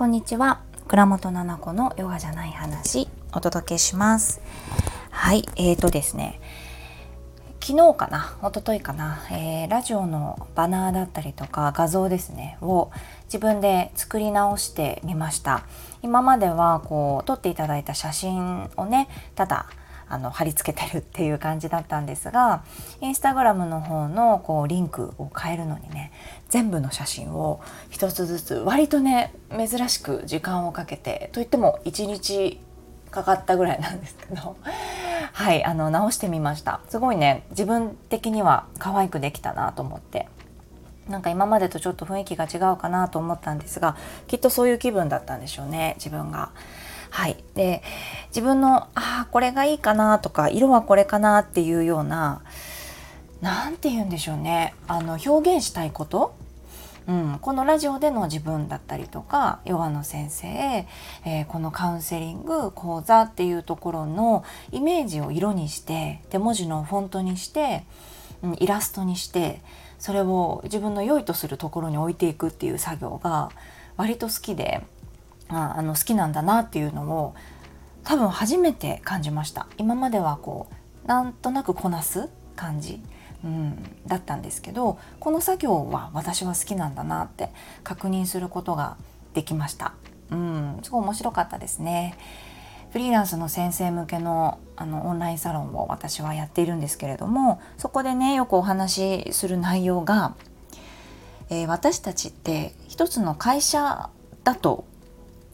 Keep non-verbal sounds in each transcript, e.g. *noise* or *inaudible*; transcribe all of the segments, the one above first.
こんにちは。倉本々子のヨガじゃない話お届けします。はいえーとですね。昨日かな一昨日かな、えー、ラジオのバナーだったりとか画像ですねを自分で作り直してみました。今まではこう撮っていただいた写真をねただあの貼り付けてるっていう感じだったんですがインスタグラムの方のこうリンクを変えるのにね全部の写真を一つずつ割とね珍しく時間をかけてといっても1日かかったぐらいなんですけど *laughs* はいあの直してみましたすごいね自分的には可愛くできたなと思ってなんか今までとちょっと雰囲気が違うかなと思ったんですがきっとそういう気分だったんでしょうね自分が。はい、で自分のああこれがいいかなとか色はこれかなっていうような何て言うんでしょうね。あの表現したいこと、うん、このラジオでの自分だったりとかヨガの先生、えー、このカウンセリング講座っていうところのイメージを色にしてで文字のフォントにして、うん、イラストにしてそれを自分の良いとするところに置いていくっていう作業が割と好きでああの好きなんだなっていうのを多分初めて感じました。今まではこうなんとなくこなす感じ、うん、だったんですけどこの作業は私は好きなんだなって確認することができました、うん、すごい面白かったですね。フリーランスの先生向けのあのオンラインサロンを私はやっているんですけれどもそこでねよくお話しする内容が、えー、私たちって一つの会社だと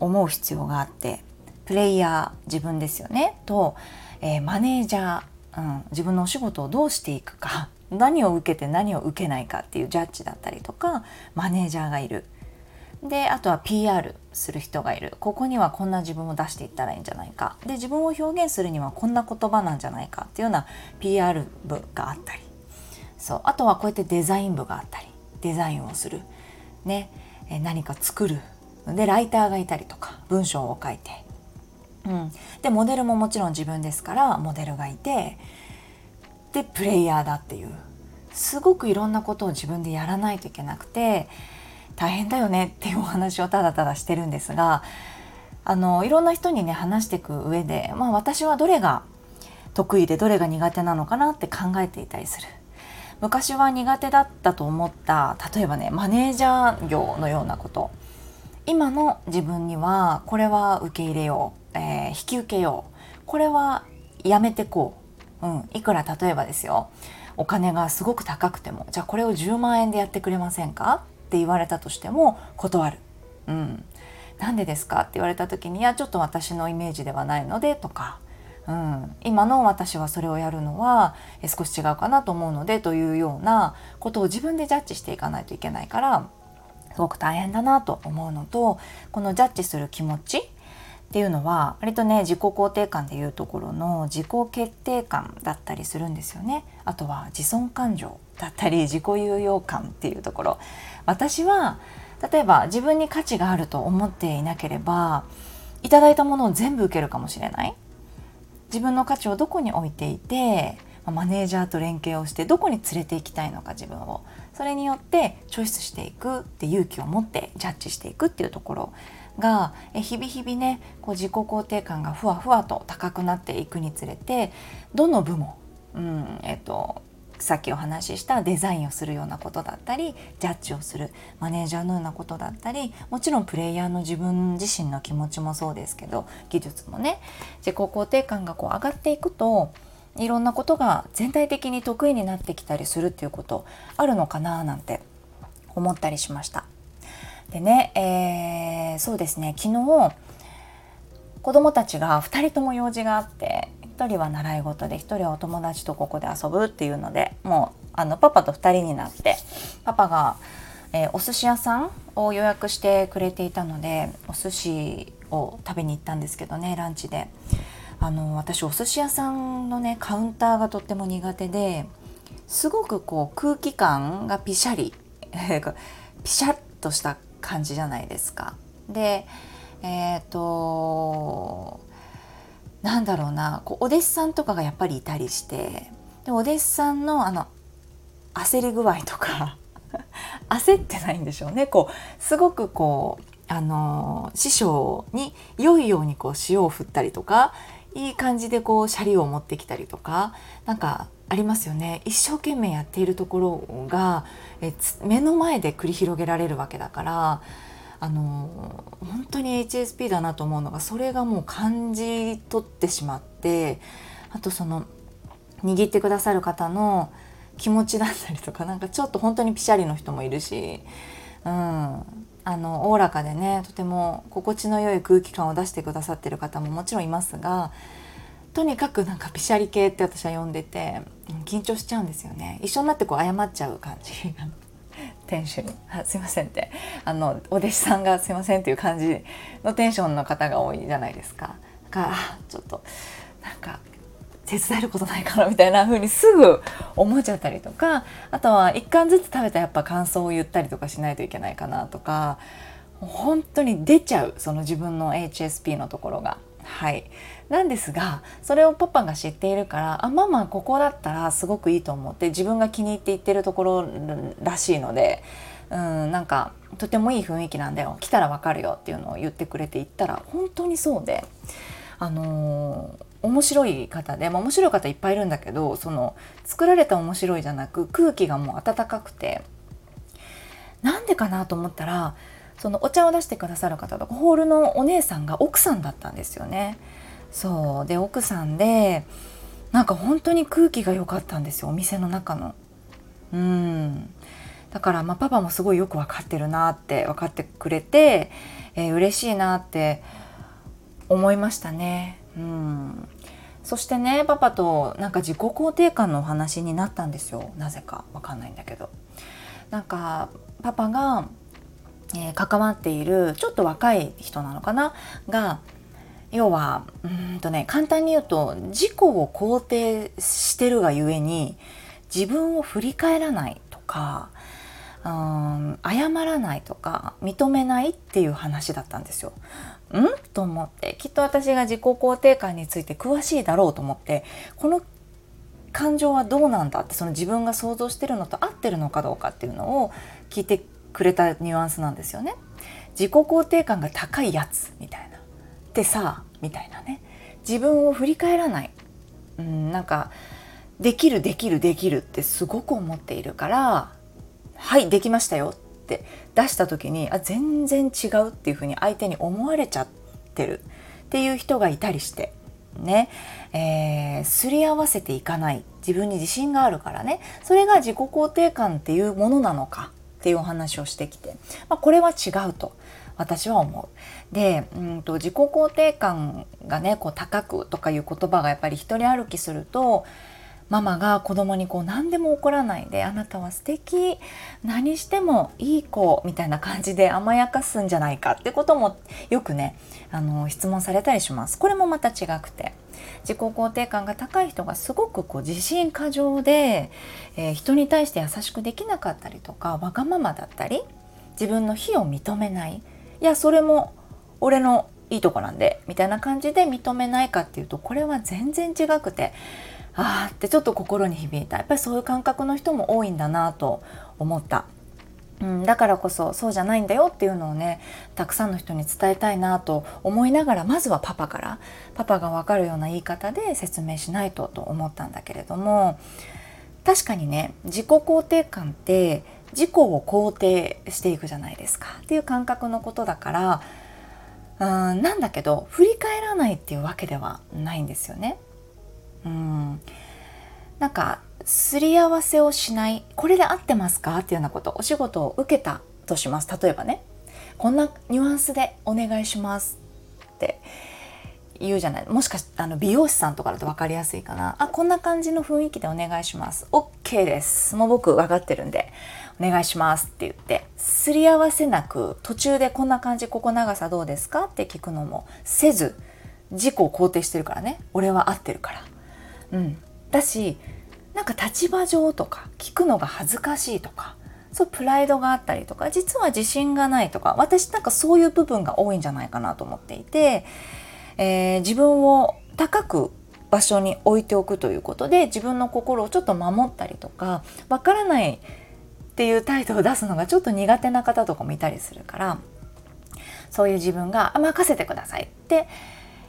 思う必要があってプレイヤー自分ですよね。と、えー、マネージャー、うん、自分のお仕事をどうしていくか *laughs* 何を受けて何を受けないかっていうジャッジだったりとかマネージャーがいる。であとは PR する人がいる。ここにはこんな自分を出していったらいいんじゃないか。で自分を表現するにはこんな言葉なんじゃないかっていうような PR 部があったり。そうあとはこうやってデザイン部があったり。デザインをする、ね、え何か作る。でライターがいたりとか文章を書いて、うん、でモデルももちろん自分ですからモデルがいてでプレイヤーだっていう。すごくいろんなことを自分でやらないといけなくて大変だよねっていうお話をただただしてるんですがあのいろんな人にね話していく上で、まあ、私はどれが得意でどれが苦手なのかなって考えていたりする。昔は苦手だったと思った例えばねマネージャー業のようなこと。今の自分にはこれは受け入れよう、えー、引き受けようこれはやめてこう、うん、いくら例えばですよお金がすごく高くてもじゃあこれを10万円でやってくれませんか？って言われたとしても断る。うん、なんでですか？って言われた時にいやちょっと私のイメージではないのでとか、うん、今の私はそれをやるのは少し違うかなと思うのでというようなことを自分でジャッジしていかないといけないからすごく大変だなと思うのとこのジャッジする気持ちっていうのは割とね自己肯定感でいうところの自己決定感だったりするんですよね。あとは自尊感情だったり自己有用感っていうところ。私は例えば自分に価値があると思っていなければいただいたものを全部受けるかもしれない。自分の価値をどこに置いていてマネージャーと連携をしてどこに連れて行きたいのか自分を。それによってチョイスしていくって勇気を持ってジャッジしていくっていうところが日々日々ねこう自己肯定感がふわふわと高くなっていくにつれてどの部門、うんえっと、さっきお話ししたデザインをするようなことだったりジャッジをするマネージャーのようなことだったりもちろんプレイヤーの自分自身の気持ちもそうですけど技術もね自己肯定感がこう上がっていくといろんなことが全体的に得意になってきたりするっていうことあるのかななんて思ったりしました。でね、えー、そうですね昨日子供たちが2人とも用事があって1人は習い事で1人はお友達とここで遊ぶっていうのでもうあのパパと2人になってパパが、えー、お寿司屋さんを予約してくれていたのでお寿司を食べに行ったんですけどねランチで。あの私お寿司屋さんのねカウンターがとっても苦手ですごくこう空気感がピシャリピシャッとした感じじゃないですか。でえっ、ー、となんだろうなこうお弟子さんとかがやっぱりいたりしてでお弟子さんのあの焦り具合とか *laughs* 焦ってないんでしょうねこうすごくこうあの師匠に良いようにこう塩を振ったりとかいい感じでこうシャリを持ってきたりとかなんかありますよね。一生懸命やっているところがえ目の前で繰り広げられるわけだからあの本当に HSP だなと思うのがそれがもう感じ取ってしまってあとその握ってくださる方の気持ちだったりとかなんかちょっと本当にピシャリの人もいるし、うん、あのおおらかでねとても心地の良い空気感を出してくださってる方ももちろんいますがとにかくなんかピシャリ系って私は呼んでて緊張しちゃうんですよね。一緒になってこう謝っちゃう感じ店主に「あすいません」って。あのお弟子さんが「すいません」っていう感じのテンションの方が多いじゃないですか。だかちょっとなんか手伝えることないかなみたいな風にすぐ思っちゃったりとかあとは1貫ずつ食べたやっぱ感想を言ったりとかしないといけないかなとか本当に出ちゃうその自分の HSP のところが。はいなんですがそれをパパが知っているからあママここだったらすごくいいと思って自分が気に入って行ってるところらしいのでうんなんかとてもいい雰囲気なんだよ来たらわかるよっていうのを言ってくれて行ったら本当にそうであのー、面白い方で、まあ、面白い方いっぱいいるんだけどその作られた面白いじゃなく空気がもう温かくてなんでかなと思ったらそのお茶を出してくださる方とかホールのお姉さんが奥さんだったんですよね。そうで奥さんでなんか本当に空気が良かったんですよお店の中の。うんだからまあパパもすごいよく分かってるなって分かってくれて、えー、嬉しいなって思いましたね。うんそしてねパパとなんか自己肯定感のお話になったんですよ。なぜか。わかんないんだけど。なんかパパが、えー、関わっているちょっと若い人なのかな？が要はうんとね簡単に言うと自己を肯定してるがゆえに自分を振り返らないとかうん謝らないとか認めないっていう話だったんですよ。ん？と思って。きっと私が自己肯定感について詳しいだろうと思って。この感情はどうなんだってその自分が想像してるのと合ってるのかどうかっていうのを聞いてくれたニュアンスなんですよね。自己肯定感が高いやつみたいな。でさみたいな。ね自分を振り返らない、うん、なんかできるできるできるってすごく思っているからはいできましたよ。って出した時にあ全然違うっていうふうに相手に思われちゃってるっていう人がいたりしてね、えー、すり合わせていかない。自分に自信があるからね。それが自己肯定感っていうものなのかっていうお話をしてきて、まあ、これは違うと私は思う。で、うんと自己肯定感がねこう高くとかいう言葉がやっぱり一人歩きするとママが子供にこう何でも怒らないで「あなたは素敵何してもいい子」みたいな感じで甘やかすんじゃないかってこともよくねあの質問されたりします。これもまた違くて。自己肯定感が高い人がすごくこう自信過剰で、えー、人に対して優しくできなかったりとかわがままだったり自分の非を認めない。いやそれも俺のいいとこなんでみたいな感じで認めないかっていうとこれは全然違くて。ああってちょっと心に響いたやっぱりそういう感覚の人も多いんだなと思った。うん、だからこそそうじゃないんだよっていうのをねたくさんの人に伝えたいなと思いながらまずはパパからパパが分かるような言い方で説明しないとと思ったんだけれども確かにね自己肯定感って自己を肯定していくじゃないですかっていう感覚のことだからうんなんだけど振り返らないっていうわけではないんですよね。うん。なんかすり合わせをしないこれで合ってますか？っていうようなことお仕事を受けたとします。例えばねこんなニュアンスでお願いしますって言うじゃない。もしかしてあの美容師さんとかだと分かりやすいかな。あこんな感じの雰囲気でお願いします。OK です。もう僕分かってるんでお願いしますって言ってすり合わせなく途中でこんな感じここ長さどうですか？って聞くのもせず自己を肯定してるからね。俺は合ってるから。うん、だしなんか立場上とか聞くのが恥ずかしいとかそうプライドがあったりとか実は自信がないとか私なんかそういう部分が多いんじゃないかなと思っていて、えー、自分を高く場所に置いておくということで自分の心をちょっと守ったりとかわからないっていう態度を出すのがちょっと苦手な方とかもいたりするからそういう自分が「任せてください」って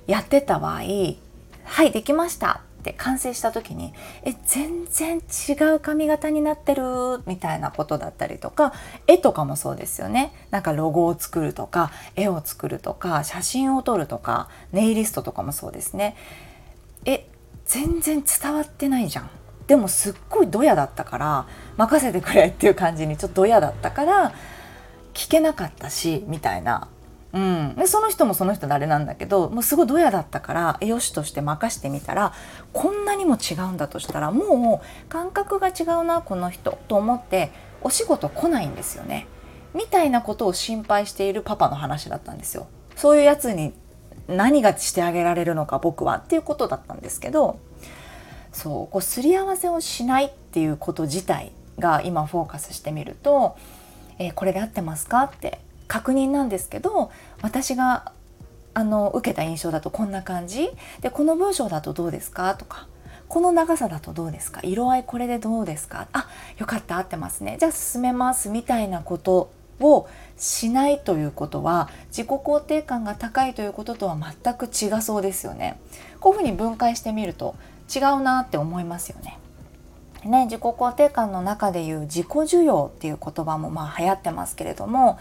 やってた場合「はいできました」って完成した時にえ全然違う髪型になってるみたいなことだったりとか絵とかもそうですよね。なんかロゴを作るとか絵を作るとか写真を撮るとかネイリストとかもそうですね。え全然伝わってないじゃん。でもすっごいドヤだったから任せてくれっていう感じにちょっとドヤだったから聞けなかったしみたいなうん、でその人もその人誰なんだけどもうすごいドヤだったからよしとして任してみたらこんなにも違うんだとしたらもう感覚が違うなこの人と思ってお仕事来ないんですよねみたいなことを心配しているパパの話だったんですよ。そういうやつに何がしてあげられるのか僕はっていうことだったんですけどそうこうすり合わせをしないっていうこと自体が今フォーカスしてみると「えー、これで合ってますか?」って確認なんですけど私があの受けた印象だとこんな感じ。でこの文章だとどうですか？とかこの長さだとどうですか？色合いこれでどうですか？あよかった合ってますね。じゃあ進めますみたいなことをしないということは自己肯定感が高いということとは全く違そうですよね。こういうふうに分解してみると違うなって思いますよね。ね自己肯定感の中でいう自己需要っていう言葉もまあ流行ってますけれども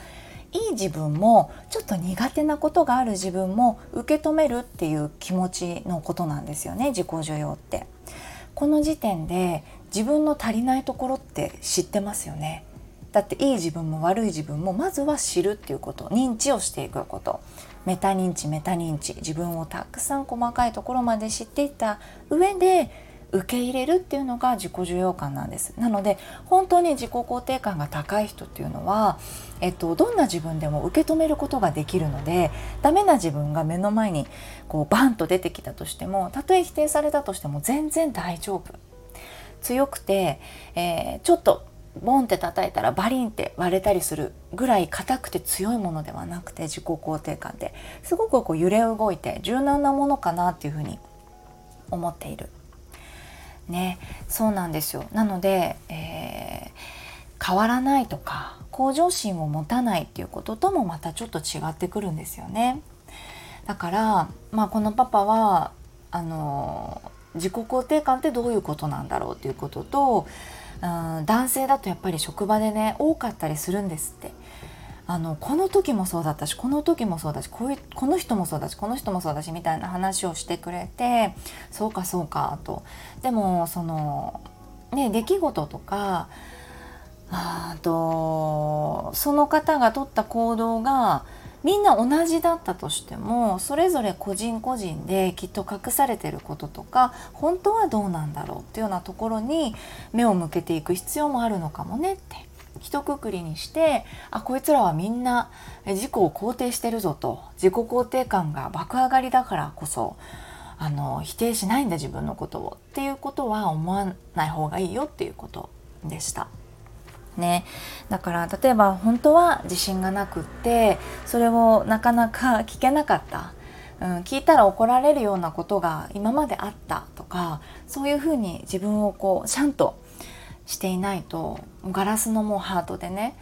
いい自分もちょっと苦手なことがある自分も受け止めるっていう気持ちのことなんですよね自己需要って。この時点で自分の足りないところって知ってますよね。だっていい自分も悪い自分もまずは知るっていうこと認知をしていくことメタ認知メタ認知自分をたくさん細かいところまで知っていった上で受け入れるっていうのが自己需要感なんです。なので本当に自己肯定感が高い人っていうのは、えっと、どんな自分でも受け止めることができるのでダメな自分が目の前にこうバンと出てきたとしてもたとえ否定されたとしても全然大丈夫。強くて、えー、ちょっとボンって叩いたらバリンって割れたりするぐらい硬くて強いものではなくて自己肯定感って。すごくこう揺れ動いて柔軟なものかなっていうふうに思っている。ねそうなんですよ。なので、えー、変わらないとか向上心を持たないっていうことともまたちょっと違ってくるんですよね。だからまあこのパパはあの自己肯定感ってどういうことなんだろうっていうことと、うん、男性だとやっぱり職場でね多かったりするんですって。あのこの時もそうだったしこの時もそうだしこういうこの人もそうだしこの人もそうだしみたいな話をしてくれてそうかそうかと。でもそのね出来事とかあとその方が取った行動がみんな同じだったとしてもそれぞれ個人個人できっと隠されてることとか本当はどうなんだろうっていうようなところに目を向けていく必要もあるのかもねって。一括りにしてあこいつらはみんな自己を肯定してるぞと。自己肯定感が爆上がりだからこそあの否定しないんだ自分のことを。っていうことは思わない方がいいよっていうことでした。ね、だから例えば本当は自信がなくってそれをなかなか聞けなかった、うん、聞いたら怒られるようなことが今まであったとかそういうふうに自分をこうちゃんとしていないとガラスのもうハートでね、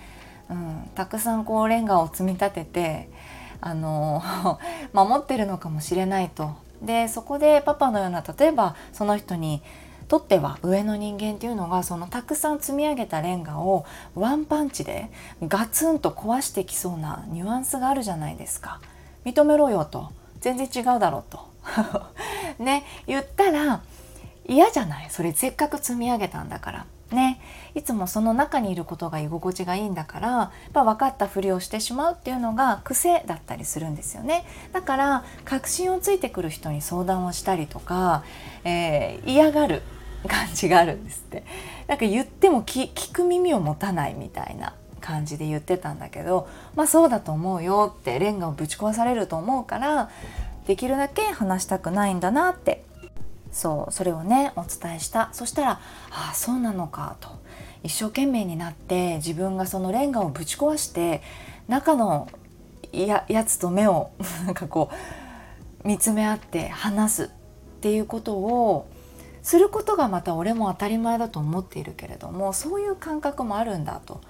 うん、たくさんこうレンガを積み立ててあの *laughs* 守ってるのかもしれないと。でそこでパパのような例えばその人にとっては上の人間っていうのがそのたくさん積み上げたレンガをワンパンチでガツンと壊してきそうなニュアンスがあるじゃないですか。認めろよと全然違うだろうと *laughs* ね言ったら嫌じゃない？それせっかく積み上げたんだからね。いつもその中にいることが居心地がいいんだからやっぱ分かったふりをしてしまうっていうのが癖だったりするんですよね。だから確信をついてくる人に相談をしたりとか、えー、嫌がる感じがあるんですって。なんか言っても聞く耳を持たないみたいな感じで言ってたんだけどまあそうだと思うよってレンガをぶち壊されると思うからできるだけ話したくないんだなってそうそれをねお伝えしたそしたら「ああそうなのか」と一生懸命になって自分がそのレンガをぶち壊して中のややつと目を *laughs* なんかこう見つめ合って話すっていうことをすることがまた俺も当たり前だと思っているけれどもそういう感覚もあるんだと。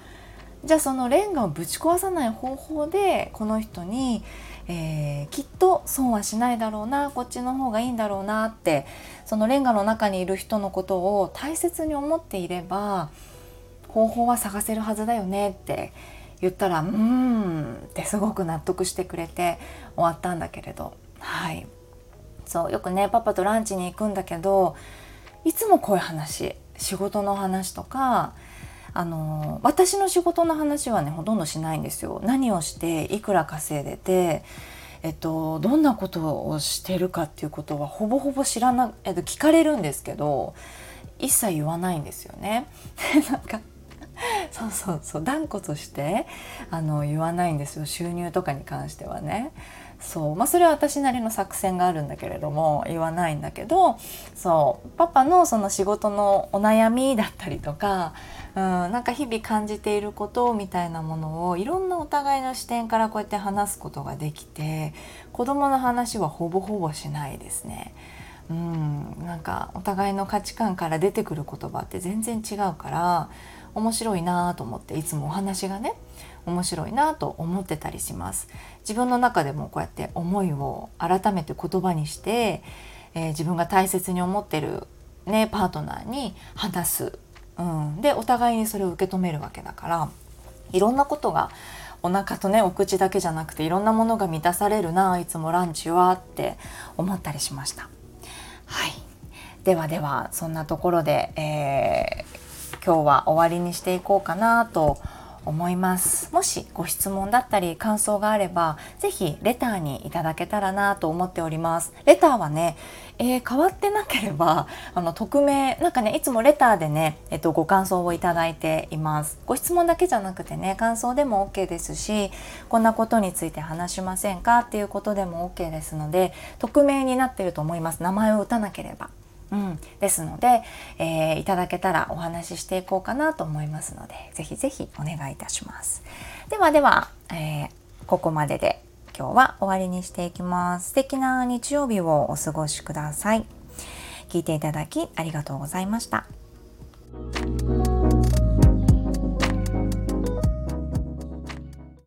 じゃあそのレンガをぶち壊さない方法でこの人に、えー、きっと損はしないだろうなこっちの方がいいんだろうなってそのレンガの中にいる人のことを大切に思っていれば方法は探せるはずだよねって言ったら「うん」ってすごく納得してくれて終わったんだけれど。はい。そうよくねパパとランチに行くんだけどいつもこういう話仕事の話とかあの私の仕事の話はねほとんどしないんですよ。何をしていくら稼いでてえっと、どんなことをしてるかっていうことはほぼほぼ知らな、えっと、聞かれるんですけど一切言わないんですよね。*laughs* なんかそうそうそう断固としてあの言わないんですよ収入とかに関してはね。そうまあ、それは私なりの作戦があるんだけれども言わないんだけどそうパパのその仕事のお悩みだったりとか、うん、なんか日々感じていることみたいなものをいろんなお互いの視点からこうやって話すことができて子供の話はほぼほぼしないですね。うん、なんかお互いの価値観から出てくる言葉って全然違うから面白いなと思っていつもお話がね面白いなと思ってたりします。自分の中でもこうやって思いを改めて言葉にして、えー、自分が大切に思ってるねパートナーに話す、うん、でお互いにそれを受け止めるわけだからいろんなことがお腹とねお口だけじゃなくていろんなものが満たされるないつもランチはって思ったりしました。はい。ではではそんなところで、えー、今日は終わりにしていこうかなと思います。もしご質問だったり感想があれば是非レターにいただけたらなと思っております。レターはね、えー、変わってなければあの匿名なんかねいつもレターでね、えっと、ご感想をいただいています。ご質問だけじゃなくてね感想でも OK ですしこんなことについて話しませんかっていうことでも OK ですので匿名になってると思います。名前を打たなければ。うん、ですので、えー、いただけたらお話ししていこうかなと思いますのでぜひぜひお願いいたします。ではでは、えー、ここまでで今日は終わりにしていきます。素敵な日曜日をお過ごしください。聞いていただきありがとうございました。